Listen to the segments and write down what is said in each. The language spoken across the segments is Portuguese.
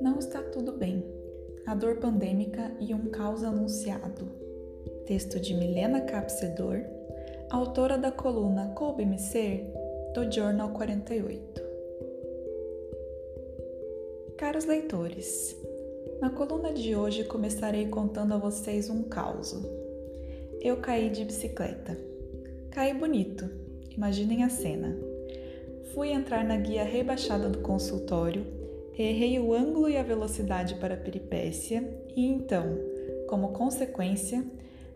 Não está tudo bem. A dor pandêmica e um caos anunciado. Texto de Milena Capcedor, autora da coluna Coube-me Ser, do Journal 48. Caros leitores, na coluna de hoje começarei contando a vocês um caos. Eu caí de bicicleta. Caí bonito, imaginem a cena. Fui entrar na guia rebaixada do consultório Errei o ângulo e a velocidade para a peripécia e então, como consequência,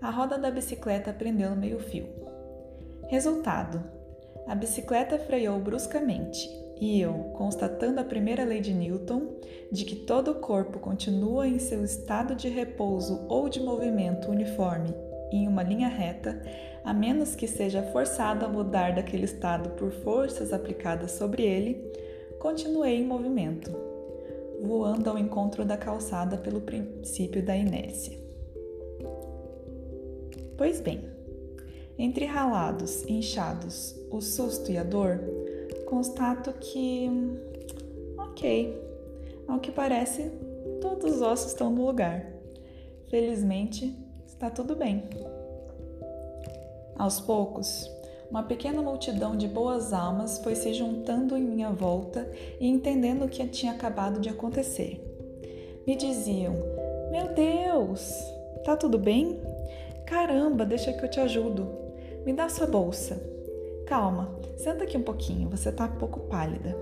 a roda da bicicleta prendeu no meio-fio. Resultado: a bicicleta freou bruscamente e eu, constatando a primeira lei de Newton, de que todo o corpo continua em seu estado de repouso ou de movimento uniforme em uma linha reta, a menos que seja forçado a mudar daquele estado por forças aplicadas sobre ele, continuei em movimento, voando ao encontro da calçada pelo princípio da inércia. Pois bem, entre ralados, inchados, o susto e a dor, constato que. Ok, ao que parece, todos os ossos estão no lugar. Felizmente, está tudo bem. Aos poucos, uma pequena multidão de boas almas foi se juntando em minha volta e entendendo o que tinha acabado de acontecer. Me diziam: Meu Deus, tá tudo bem? Caramba, deixa que eu te ajudo. Me dá sua bolsa. Calma, senta aqui um pouquinho, você tá um pouco pálida.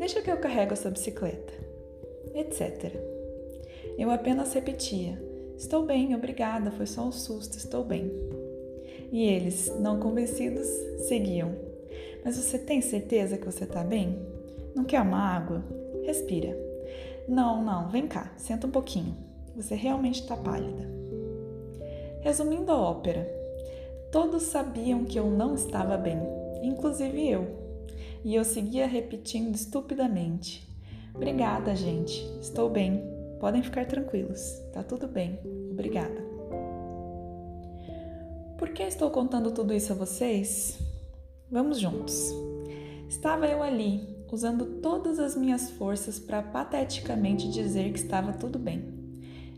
Deixa que eu carrego essa bicicleta. Etc. Eu apenas repetia: Estou bem, obrigada, foi só um susto, estou bem. E eles, não convencidos, seguiam. Mas você tem certeza que você está bem? Não quer uma água? Respira. Não, não, vem cá, senta um pouquinho. Você realmente está pálida. Resumindo a ópera, todos sabiam que eu não estava bem, inclusive eu. E eu seguia repetindo estupidamente: Obrigada, gente, estou bem. Podem ficar tranquilos, tá tudo bem. Obrigada. Por que estou contando tudo isso a vocês? Vamos juntos. Estava eu ali, usando todas as minhas forças para pateticamente dizer que estava tudo bem.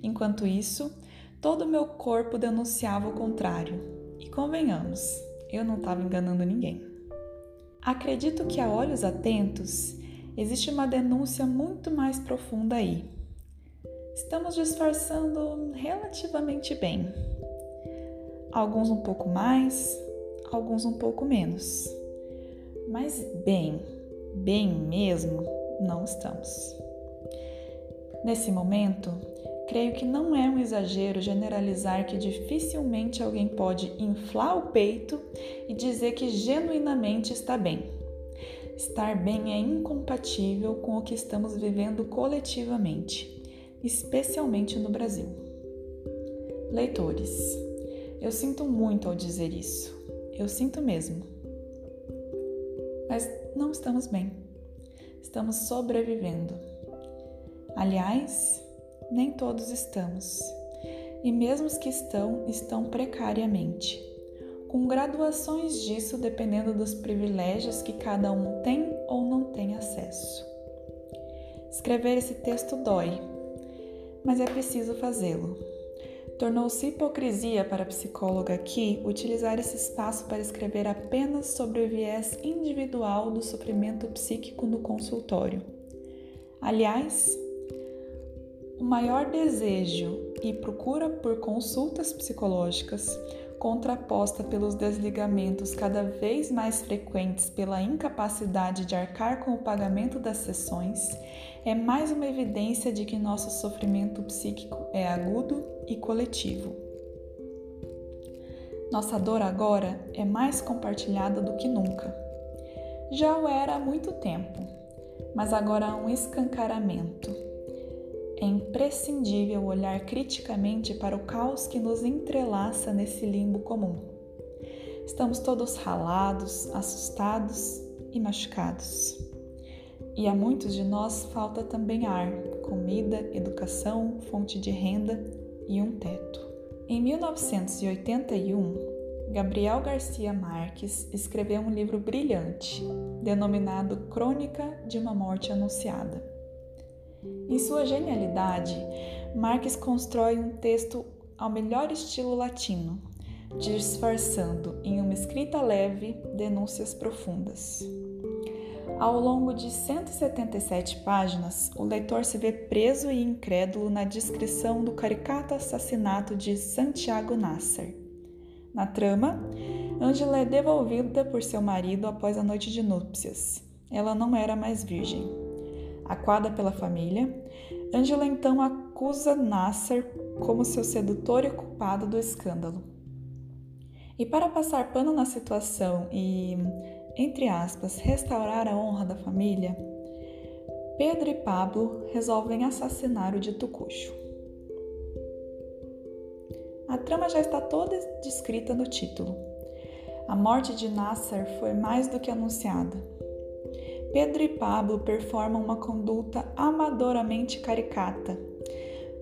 Enquanto isso, todo o meu corpo denunciava o contrário. E convenhamos, eu não estava enganando ninguém. Acredito que a olhos atentos existe uma denúncia muito mais profunda aí. Estamos disfarçando relativamente bem, alguns um pouco mais, alguns um pouco menos. Mas bem, bem mesmo, não estamos. Nesse momento, creio que não é um exagero generalizar que dificilmente alguém pode inflar o peito e dizer que genuinamente está bem. Estar bem é incompatível com o que estamos vivendo coletivamente, especialmente no Brasil. Leitores, eu sinto muito ao dizer isso. Eu sinto mesmo. Mas não estamos bem. Estamos sobrevivendo. Aliás, nem todos estamos. E mesmo os que estão, estão precariamente, com graduações disso dependendo dos privilégios que cada um tem ou não tem acesso. Escrever esse texto dói, mas é preciso fazê-lo. Tornou-se hipocrisia para a psicóloga aqui utilizar esse espaço para escrever apenas sobre o viés individual do sofrimento psíquico no consultório. Aliás, o maior desejo e procura por consultas psicológicas contraposta pelos desligamentos cada vez mais frequentes pela incapacidade de arcar com o pagamento das sessões, é mais uma evidência de que nosso sofrimento psíquico é agudo e coletivo. Nossa dor agora é mais compartilhada do que nunca. Já o era há muito tempo, mas agora há um escancaramento é imprescindível olhar criticamente para o caos que nos entrelaça nesse limbo comum. Estamos todos ralados, assustados e machucados. E a muitos de nós falta também ar, comida, educação, fonte de renda e um teto. Em 1981, Gabriel Garcia Marques escreveu um livro brilhante, denominado Crônica de uma Morte Anunciada. Em sua genialidade, Marques constrói um texto ao melhor estilo latino, disfarçando em uma escrita leve denúncias profundas. Ao longo de 177 páginas, o leitor se vê preso e incrédulo na descrição do caricato assassinato de Santiago Nasser. Na trama, Angela é devolvida por seu marido após a noite de núpcias. Ela não era mais virgem. Aquada pela família, Angela então acusa Nasser como seu sedutor e culpado do escândalo. E para passar pano na situação e, entre aspas, restaurar a honra da família, Pedro e Pablo resolvem assassinar o dito cuxo. A trama já está toda descrita no título. A morte de Nasser foi mais do que anunciada. Pedro e Pablo performam uma conduta amadoramente caricata,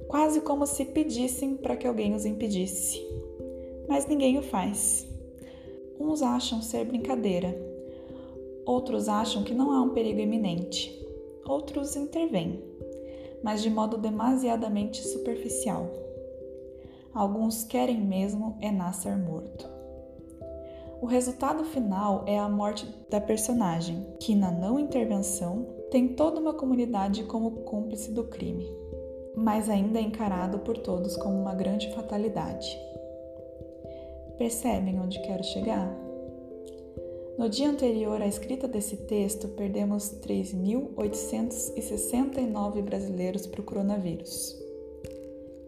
quase como se pedissem para que alguém os impedisse mas ninguém o faz. Uns acham ser brincadeira, outros acham que não há um perigo iminente, outros intervêm, mas de modo demasiadamente superficial. Alguns querem mesmo é nascer morto. O resultado final é a morte da personagem, que na não intervenção tem toda uma comunidade como cúmplice do crime, mas ainda é encarado por todos como uma grande fatalidade. Percebem onde quero chegar? No dia anterior à escrita desse texto, perdemos 3.869 brasileiros para o coronavírus.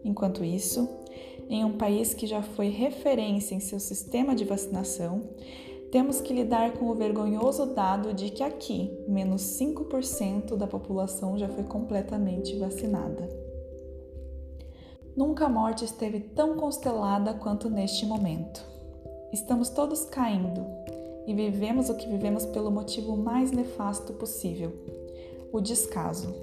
Enquanto isso, em um país que já foi referência em seu sistema de vacinação, temos que lidar com o vergonhoso dado de que aqui, menos 5% da população já foi completamente vacinada. Nunca a morte esteve tão constelada quanto neste momento. Estamos todos caindo e vivemos o que vivemos pelo motivo mais nefasto possível: o descaso.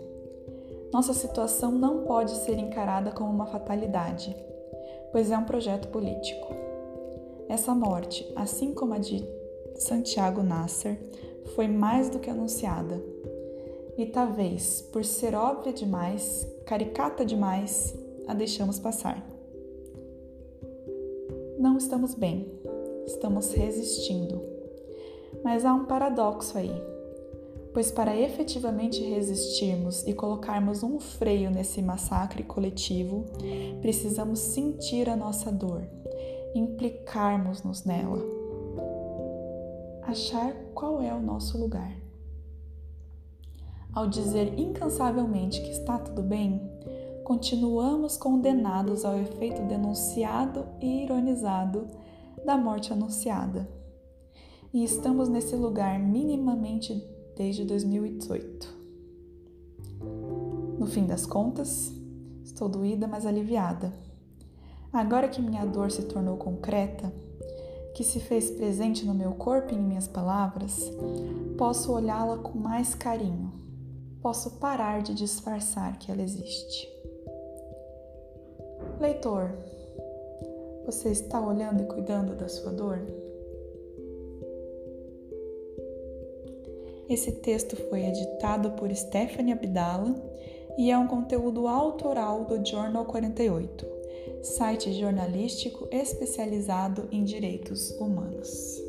Nossa situação não pode ser encarada como uma fatalidade, pois é um projeto político. Essa morte, assim como a de Santiago Nasser, foi mais do que anunciada. E talvez, por ser óbvia demais, caricata demais, a deixamos passar. Não estamos bem, estamos resistindo. Mas há um paradoxo aí, pois para efetivamente resistirmos e colocarmos um freio nesse massacre coletivo, precisamos sentir a nossa dor, implicarmos-nos nela, achar qual é o nosso lugar. Ao dizer incansavelmente que está tudo bem, continuamos condenados ao efeito denunciado e ironizado da morte anunciada. E estamos nesse lugar minimamente desde 2018. No fim das contas, estou doída, mas aliviada. Agora que minha dor se tornou concreta, que se fez presente no meu corpo e em minhas palavras, posso olhá-la com mais carinho. Posso parar de disfarçar que ela existe. Leitor, você está olhando e cuidando da sua dor? Esse texto foi editado por Stephanie Abdala e é um conteúdo autoral do Journal 48, site jornalístico especializado em direitos humanos.